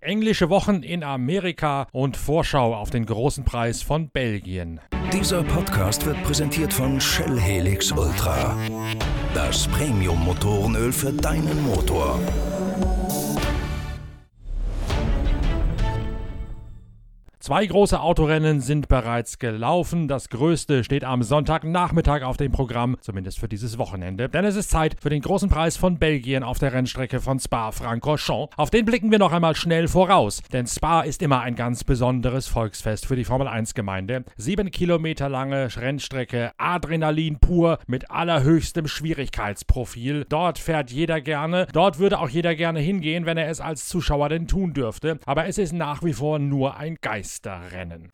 Englische Wochen in Amerika und Vorschau auf den großen Preis von Belgien. Dieser Podcast wird präsentiert von Shell Helix Ultra. Das Premium-Motorenöl für deinen Motor. Zwei große Autorennen sind bereits gelaufen. Das größte steht am Sonntagnachmittag auf dem Programm, zumindest für dieses Wochenende. Denn es ist Zeit für den großen Preis von Belgien auf der Rennstrecke von Spa-Francorchamps. Auf den blicken wir noch einmal schnell voraus. Denn Spa ist immer ein ganz besonderes Volksfest für die Formel 1-Gemeinde. Sieben Kilometer lange Rennstrecke, Adrenalin pur mit allerhöchstem Schwierigkeitsprofil. Dort fährt jeder gerne. Dort würde auch jeder gerne hingehen, wenn er es als Zuschauer denn tun dürfte. Aber es ist nach wie vor nur ein Geist. Geisterrennen.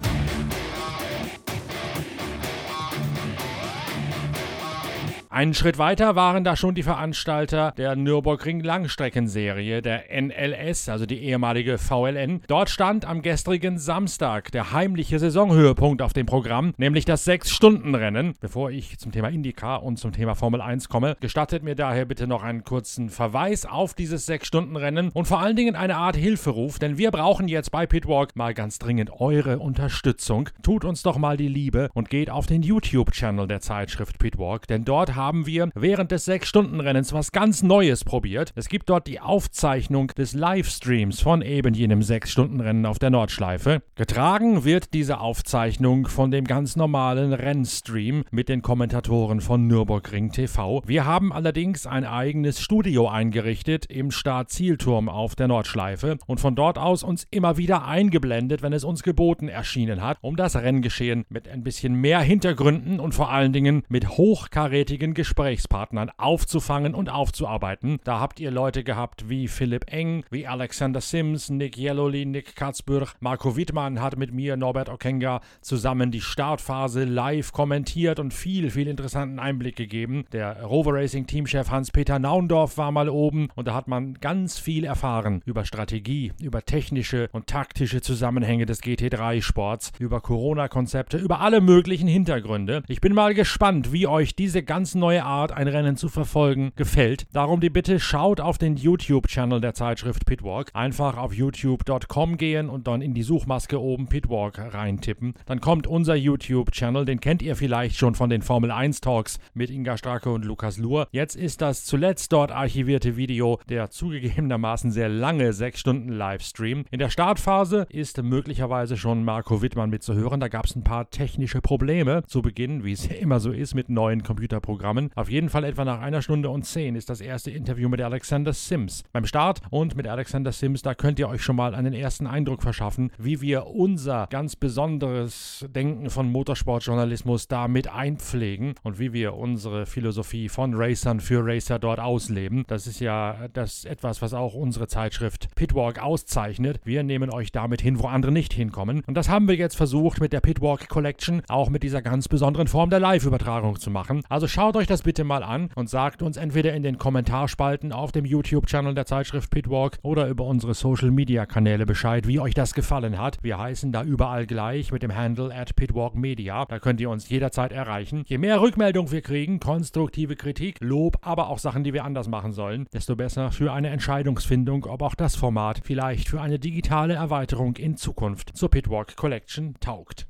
Einen Schritt weiter waren da schon die Veranstalter der Nürburgring Langstreckenserie, der NLS, also die ehemalige VLN. Dort stand am gestrigen Samstag der heimliche Saisonhöhepunkt auf dem Programm, nämlich das Sechs-Stunden-Rennen. Bevor ich zum Thema IndyCar und zum Thema Formel 1 komme, gestattet mir daher bitte noch einen kurzen Verweis auf dieses Sechs-Stunden-Rennen und vor allen Dingen eine Art Hilferuf, denn wir brauchen jetzt bei Pitwalk mal ganz dringend eure Unterstützung. Tut uns doch mal die Liebe und geht auf den YouTube-Channel der Zeitschrift Pitwalk, denn dort haben wir während des 6-Stunden-Rennens was ganz Neues probiert. Es gibt dort die Aufzeichnung des Livestreams von eben jenem 6-Stunden-Rennen auf der Nordschleife. Getragen wird diese Aufzeichnung von dem ganz normalen Rennstream mit den Kommentatoren von Nürburgring TV. Wir haben allerdings ein eigenes Studio eingerichtet im Start-Zielturm auf der Nordschleife und von dort aus uns immer wieder eingeblendet, wenn es uns geboten erschienen hat, um das Renngeschehen mit ein bisschen mehr Hintergründen und vor allen Dingen mit hochkarätigen Gesprächspartnern aufzufangen und aufzuarbeiten. Da habt ihr Leute gehabt wie Philipp Eng, wie Alexander Sims, Nick Jelloli, Nick Katzbürg, Marco Wittmann hat mit mir, Norbert Okenga, zusammen die Startphase live kommentiert und viel, viel interessanten Einblick gegeben. Der Rover Racing Teamchef Hans-Peter Naundorf war mal oben und da hat man ganz viel erfahren über Strategie, über technische und taktische Zusammenhänge des GT3-Sports, über Corona-Konzepte, über alle möglichen Hintergründe. Ich bin mal gespannt, wie euch diese ganz neue Art, ein Rennen zu verfolgen, gefällt. Darum die Bitte, schaut auf den YouTube-Channel der Zeitschrift Pitwalk. Einfach auf youtube.com gehen und dann in die Suchmaske oben Pitwalk reintippen. Dann kommt unser YouTube-Channel, den kennt ihr vielleicht schon von den Formel 1 Talks mit Inga Stracke und Lukas Luhr. Jetzt ist das zuletzt dort archivierte Video der zugegebenermaßen sehr lange 6 Stunden Livestream. In der Startphase ist möglicherweise schon Marco Wittmann mitzuhören. Da gab es ein paar technische Probleme zu Beginn, wie es immer so ist mit neuen Computerprogrammen. Programmen. Auf jeden Fall etwa nach einer Stunde und zehn ist das erste Interview mit Alexander Sims. Beim Start und mit Alexander Sims, da könnt ihr euch schon mal einen ersten Eindruck verschaffen, wie wir unser ganz besonderes Denken von Motorsportjournalismus da mit einpflegen und wie wir unsere Philosophie von Racern für Racer dort ausleben. Das ist ja das etwas, was auch unsere Zeitschrift Pitwalk auszeichnet. Wir nehmen euch damit hin, wo andere nicht hinkommen. Und das haben wir jetzt versucht mit der Pitwalk Collection auch mit dieser ganz besonderen Form der Live-Übertragung zu machen. Also schaut euch das bitte mal an und sagt uns entweder in den Kommentarspalten auf dem YouTube-Channel der Zeitschrift Pitwalk oder über unsere Social-Media-Kanäle Bescheid, wie euch das gefallen hat. Wir heißen da überall gleich mit dem Handle at Pitwalk Media. Da könnt ihr uns jederzeit erreichen. Je mehr Rückmeldung wir kriegen, konstruktive Kritik, Lob, aber auch Sachen, die wir anders machen sollen, desto besser für eine Entscheidungsfindung, ob auch das Format vielleicht für eine digitale Erweiterung in Zukunft zur Pitwalk Collection taugt.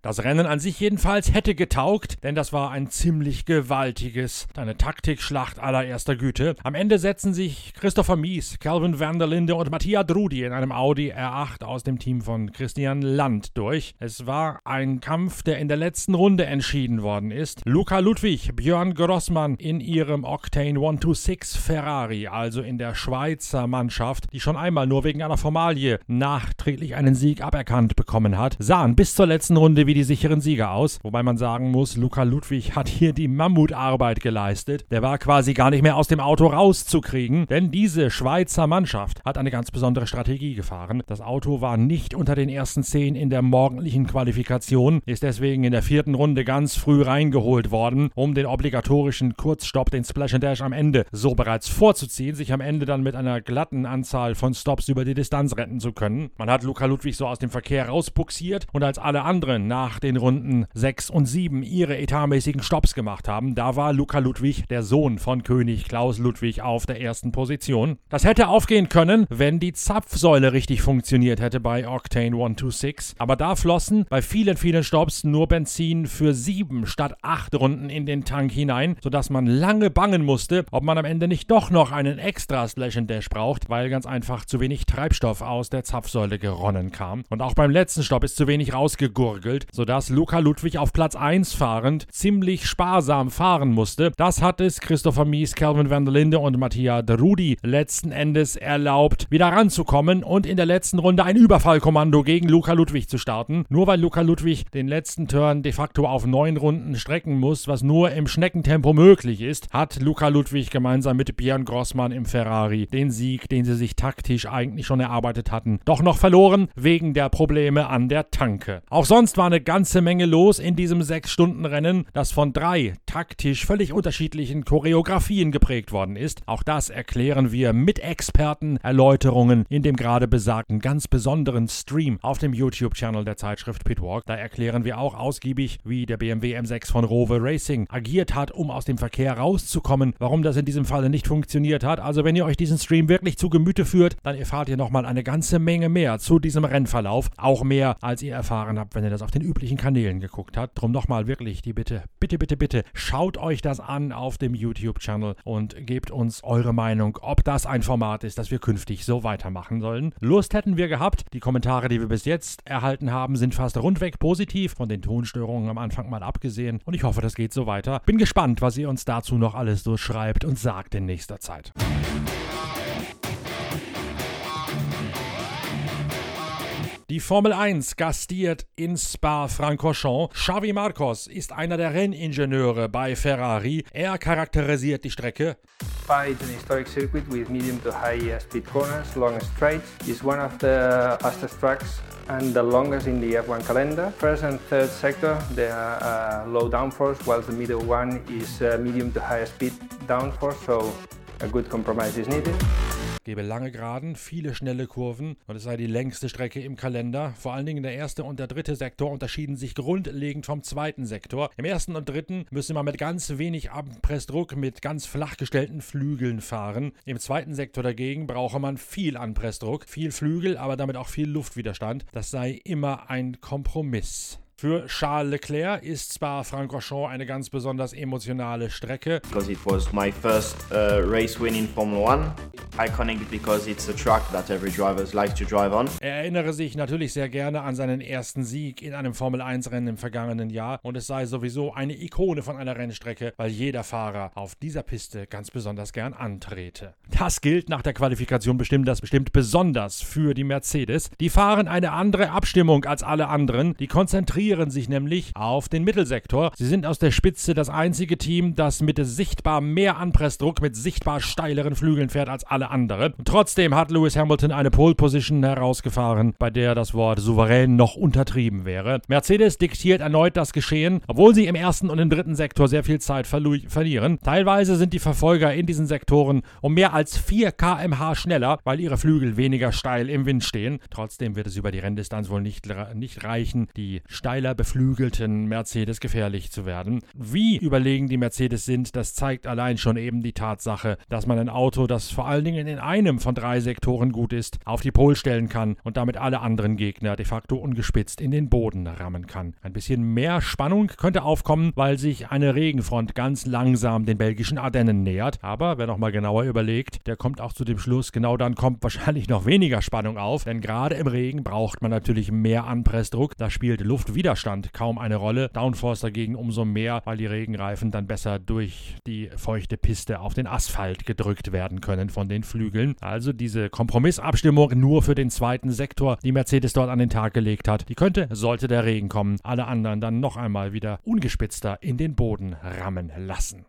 Das Rennen an sich jedenfalls hätte getaugt, denn das war ein ziemlich gewaltiges, eine Taktikschlacht allererster Güte. Am Ende setzen sich Christopher Mies, Calvin van der Linde und Mattia Drudi in einem Audi R8 aus dem Team von Christian Land durch. Es war ein Kampf, der in der letzten Runde entschieden worden ist. Luca Ludwig, Björn Grossmann in ihrem Octane 126 Ferrari, also in der Schweizer Mannschaft, die schon einmal nur wegen einer Formalie nachträglich einen Sieg aberkannt bekommen hat, sahen bis zur letzten Runde wie die sicheren Sieger aus. Wobei man sagen muss, Luca Ludwig hat hier die Mammutarbeit geleistet. Der war quasi gar nicht mehr aus dem Auto rauszukriegen, denn diese Schweizer Mannschaft hat eine ganz besondere Strategie gefahren. Das Auto war nicht unter den ersten zehn in der morgendlichen Qualifikation, ist deswegen in der vierten Runde ganz früh reingeholt worden, um den obligatorischen Kurzstopp, den Splash and Dash am Ende so bereits vorzuziehen, sich am Ende dann mit einer glatten Anzahl von Stops über die Distanz retten zu können. Man hat Luca Ludwig so aus dem Verkehr rausbuxiert und als alle anderen nach nach den Runden 6 und 7 ihre etatmäßigen Stops gemacht haben. Da war Luca Ludwig, der Sohn von König Klaus Ludwig, auf der ersten Position. Das hätte aufgehen können, wenn die Zapfsäule richtig funktioniert hätte bei Octane 126. Aber da flossen bei vielen, vielen Stops nur Benzin für 7 statt 8 Runden in den Tank hinein, sodass man lange bangen musste, ob man am Ende nicht doch noch einen extra Slash and Dash braucht, weil ganz einfach zu wenig Treibstoff aus der Zapfsäule geronnen kam. Und auch beim letzten Stopp ist zu wenig rausgegurgelt, sodass Luca Ludwig auf Platz 1 fahrend ziemlich sparsam fahren musste. Das hat es Christopher Mies, Calvin van der Linde und Mattia de Rudi letzten Endes erlaubt, wieder ranzukommen und in der letzten Runde ein Überfallkommando gegen Luca Ludwig zu starten. Nur weil Luca Ludwig den letzten Turn de facto auf neun Runden strecken muss, was nur im Schneckentempo möglich ist, hat Luca Ludwig gemeinsam mit Björn Grossmann im Ferrari den Sieg, den sie sich taktisch eigentlich schon erarbeitet hatten, doch noch verloren wegen der Probleme an der Tanke. Auch sonst war eine ganze Menge los in diesem 6-Stunden-Rennen, das von drei taktisch völlig unterschiedlichen Choreografien geprägt worden ist. Auch das erklären wir mit Experten Erläuterungen in dem gerade besagten ganz besonderen Stream auf dem YouTube-Channel der Zeitschrift Pitwalk. Da erklären wir auch ausgiebig, wie der BMW M6 von Rover Racing agiert hat, um aus dem Verkehr rauszukommen, warum das in diesem Falle nicht funktioniert hat. Also wenn ihr euch diesen Stream wirklich zu Gemüte führt, dann erfahrt ihr nochmal eine ganze Menge mehr zu diesem Rennverlauf. Auch mehr, als ihr erfahren habt, wenn ihr das auf den üblichen Kanälen geguckt habt. Drum nochmal wirklich die Bitte, bitte, bitte, bitte, schaut euch das an auf dem YouTube-Channel und gebt uns eure Meinung, ob das ein Format ist, das wir künftig so weitermachen sollen. Lust hätten wir gehabt. Die Kommentare, die wir bis jetzt erhalten haben, sind fast rundweg positiv, von den Tonstörungen am Anfang mal abgesehen. Und ich hoffe, das geht so weiter. Bin gespannt, was ihr uns dazu noch alles so schreibt und sagt in nächster Zeit. Die Formel 1 gastiert in Spa-Francorchamps. Xavi Marcos ist einer der Renningenieure bei Ferrari. Er charakterisiert die Strecke. Spa is an historic circuit with medium to high speed corners, long straights. It's one of the fastest tracks and the longest in the F1 calendar. First and third sector, they are uh, low downforce, while the middle one is uh, medium to high speed downforce, so a good compromise is needed gebe lange Geraden, viele schnelle Kurven und es sei die längste Strecke im Kalender. Vor allen Dingen der erste und der dritte Sektor unterschieden sich grundlegend vom zweiten Sektor. Im ersten und dritten müsse man mit ganz wenig Anpressdruck mit ganz flach gestellten Flügeln fahren. Im zweiten Sektor dagegen brauche man viel Anpressdruck, viel Flügel, aber damit auch viel Luftwiderstand. Das sei immer ein Kompromiss. Für Charles Leclerc ist Spa-Francorchamps eine ganz besonders emotionale Strecke. Because it was my first uh, race win in Formula One. Iconic because it's a track that every driver likes to drive on. Er erinnere sich natürlich sehr gerne an seinen ersten Sieg in einem Formel 1 Rennen im vergangenen Jahr und es sei sowieso eine Ikone von einer Rennstrecke, weil jeder Fahrer auf dieser Piste ganz besonders gern antrete. Das gilt nach der Qualifikation bestimmt, das bestimmt besonders für die Mercedes. Die fahren eine andere Abstimmung als alle anderen. Die konzentrieren konzentrieren sich nämlich auf den Mittelsektor. Sie sind aus der Spitze das einzige Team, das mit sichtbar mehr Anpressdruck mit sichtbar steileren Flügeln fährt als alle anderen. trotzdem hat Lewis Hamilton eine Pole Position herausgefahren, bei der das Wort souverän noch untertrieben wäre. Mercedes diktiert erneut das Geschehen, obwohl sie im ersten und im dritten Sektor sehr viel Zeit verlieren. Teilweise sind die Verfolger in diesen Sektoren um mehr als 4 km/h schneller, weil ihre Flügel weniger steil im Wind stehen. Trotzdem wird es über die Renndistanz wohl nicht, nicht reichen, die steil steiler beflügelten Mercedes gefährlich zu werden. Wie überlegen die Mercedes sind, das zeigt allein schon eben die Tatsache, dass man ein Auto, das vor allen Dingen in einem von drei Sektoren gut ist, auf die Pole stellen kann und damit alle anderen Gegner de facto ungespitzt in den Boden rammen kann. Ein bisschen mehr Spannung könnte aufkommen, weil sich eine Regenfront ganz langsam den belgischen Ardennen nähert. Aber wer nochmal genauer überlegt, der kommt auch zu dem Schluss, genau dann kommt wahrscheinlich noch weniger Spannung auf, denn gerade im Regen braucht man natürlich mehr Anpressdruck. Da spielt Luft wieder Widerstand kaum eine Rolle. Downforce dagegen umso mehr, weil die Regenreifen dann besser durch die feuchte Piste auf den Asphalt gedrückt werden können von den Flügeln. Also diese Kompromissabstimmung nur für den zweiten Sektor, die Mercedes dort an den Tag gelegt hat, die könnte, sollte der Regen kommen, alle anderen dann noch einmal wieder ungespitzter in den Boden rammen lassen.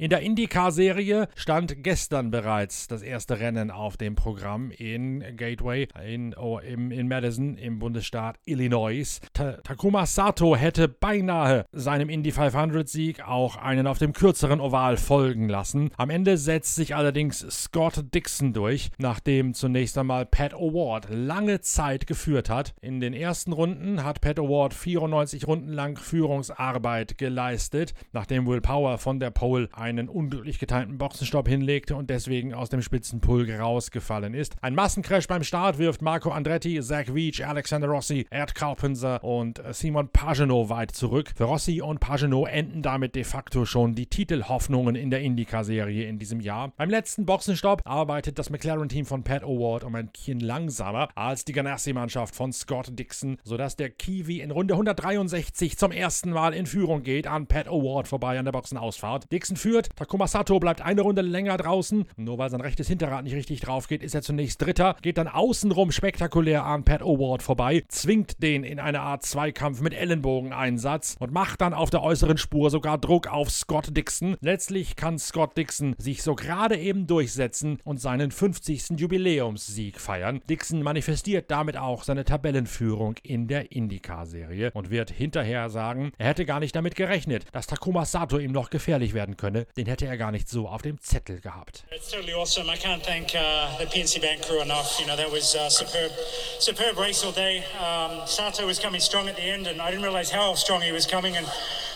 In der IndyCar-Serie stand gestern bereits das erste Rennen auf dem Programm in Gateway in, oh, im, in Madison im Bundesstaat Illinois. Ta Takuma Sato hätte beinahe seinem Indy 500-Sieg auch einen auf dem kürzeren Oval folgen lassen. Am Ende setzt sich allerdings Scott Dixon durch, nachdem zunächst einmal Pat Award lange Zeit geführt hat. In den ersten Runden hat Pat Award 94 Runden lang Führungsarbeit geleistet, nachdem Will Power von der Pole einen unglücklich getimten Boxenstopp hinlegte und deswegen aus dem Spitzenpulk rausgefallen ist. Ein Massencrash beim Start wirft Marco Andretti, Zach Veach, Alexander Rossi, Erd Carpenter und Simon Pagenaud weit zurück. Für Rossi und Pagenaud enden damit de facto schon die Titelhoffnungen in der IndyCar-Serie in diesem Jahr. Beim letzten Boxenstopp arbeitet das McLaren-Team von Pat Award um ein Kien langsamer als die Ganassi-Mannschaft von Scott Dixon, sodass der Kiwi in Runde 163 zum ersten Mal in Führung geht an Pat Award vorbei an der Boxenausfahrt. Dixon führt, Takuma Sato bleibt eine Runde länger draußen. Nur weil sein rechtes Hinterrad nicht richtig drauf geht, ist er zunächst Dritter, geht dann außenrum spektakulär an Pat Award vorbei, zwingt den in eine Art Zweikampf mit Ellenbogeneinsatz und macht dann auf der äußeren Spur sogar Druck auf Scott Dixon. Letztlich kann Scott Dixon sich so gerade eben durchsetzen und seinen 50. Jubiläumssieg feiern. Dixon manifestiert damit auch seine Tabellenführung in der IndyCar-Serie und wird hinterher sagen, er hätte gar nicht damit gerechnet, dass Takuma Sato ihm noch gefährlich werden könne. Den hätte er gar nicht so auf dem Zettel gehabt. It's totally awesome. I can't thank uh, the PNC Bank crew enough. You know, that was uh, superb, race all day. Um, Sato was coming strong at the end, and I didn't realize how strong he was coming. And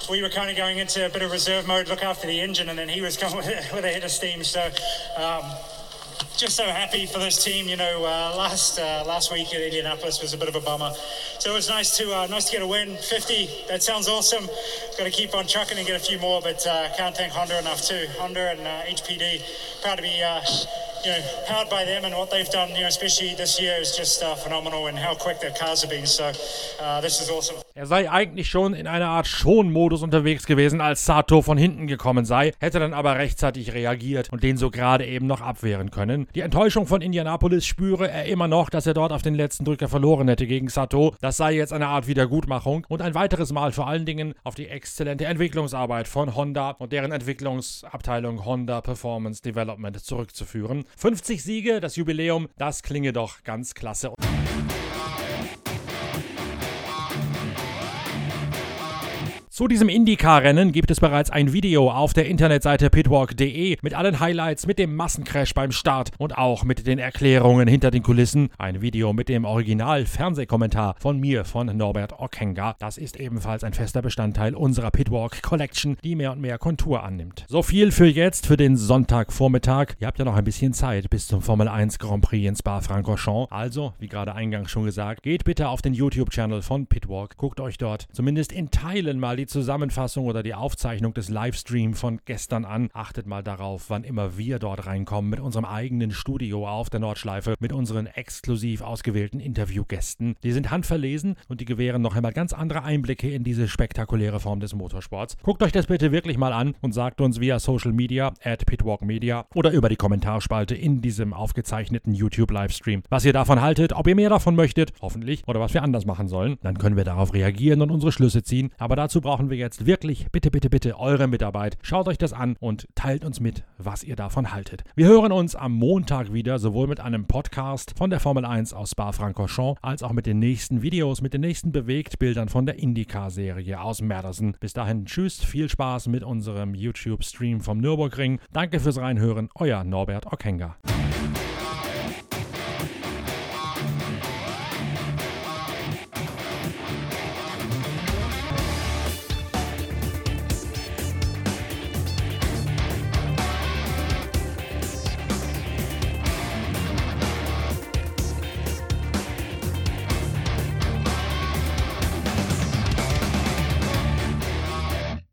we were kind of going into a bit of reserve mode, look after the engine, and then he was coming with a, with a hit of steam. So. Um, just so happy for this team. You know, uh, last uh, last week in Indianapolis was a bit of a bummer, so it was nice to uh, nice to get a win. 50, that sounds awesome. Got to keep on trucking and get a few more, but uh, can't thank Honda enough too. Honda and HPD, proud to be. You know, powered by them and what they've done, you know, especially this year is just uh, phenomenal and how quick their cars have been. So, uh, this is awesome. Er sei eigentlich schon in einer Art Schonmodus unterwegs gewesen, als Sato von hinten gekommen sei, hätte dann aber rechtzeitig reagiert und den so gerade eben noch abwehren können. Die Enttäuschung von Indianapolis spüre er immer noch, dass er dort auf den letzten Drücker verloren hätte gegen Sato. Das sei jetzt eine Art Wiedergutmachung und ein weiteres Mal vor allen Dingen auf die exzellente Entwicklungsarbeit von Honda und deren Entwicklungsabteilung Honda Performance Development zurückzuführen. 50 Siege, das Jubiläum, das klinge doch ganz klasse. Zu diesem IndyCar-Rennen gibt es bereits ein Video auf der Internetseite pitwalk.de mit allen Highlights, mit dem Massencrash beim Start und auch mit den Erklärungen hinter den Kulissen. Ein Video mit dem Original-Fernsehkommentar von mir, von Norbert Okenga. Das ist ebenfalls ein fester Bestandteil unserer Pitwalk Collection, die mehr und mehr Kontur annimmt. So viel für jetzt, für den Sonntagvormittag. Ihr habt ja noch ein bisschen Zeit bis zum Formel 1 Grand Prix in Spa-Francorchamps. Also, wie gerade eingangs schon gesagt, geht bitte auf den YouTube-Channel von Pitwalk, guckt euch dort zumindest in Teilen mal die die Zusammenfassung oder die Aufzeichnung des Livestreams von gestern an. Achtet mal darauf, wann immer wir dort reinkommen mit unserem eigenen Studio auf der Nordschleife, mit unseren exklusiv ausgewählten Interviewgästen. Die sind handverlesen und die gewähren noch einmal ganz andere Einblicke in diese spektakuläre Form des Motorsports. Guckt euch das bitte wirklich mal an und sagt uns via Social Media, at Pitwalk Media oder über die Kommentarspalte in diesem aufgezeichneten YouTube-Livestream, was ihr davon haltet, ob ihr mehr davon möchtet, hoffentlich, oder was wir anders machen sollen. Dann können wir darauf reagieren und unsere Schlüsse ziehen. Aber dazu braucht brauchen wir jetzt wirklich, bitte, bitte, bitte, eure Mitarbeit. Schaut euch das an und teilt uns mit, was ihr davon haltet. Wir hören uns am Montag wieder, sowohl mit einem Podcast von der Formel 1 aus Spa-Francorchamps, als auch mit den nächsten Videos, mit den nächsten Bewegtbildern von der IndyCar-Serie aus Madison. Bis dahin, tschüss, viel Spaß mit unserem YouTube-Stream vom Nürburgring. Danke fürs Reinhören, euer Norbert Okenga.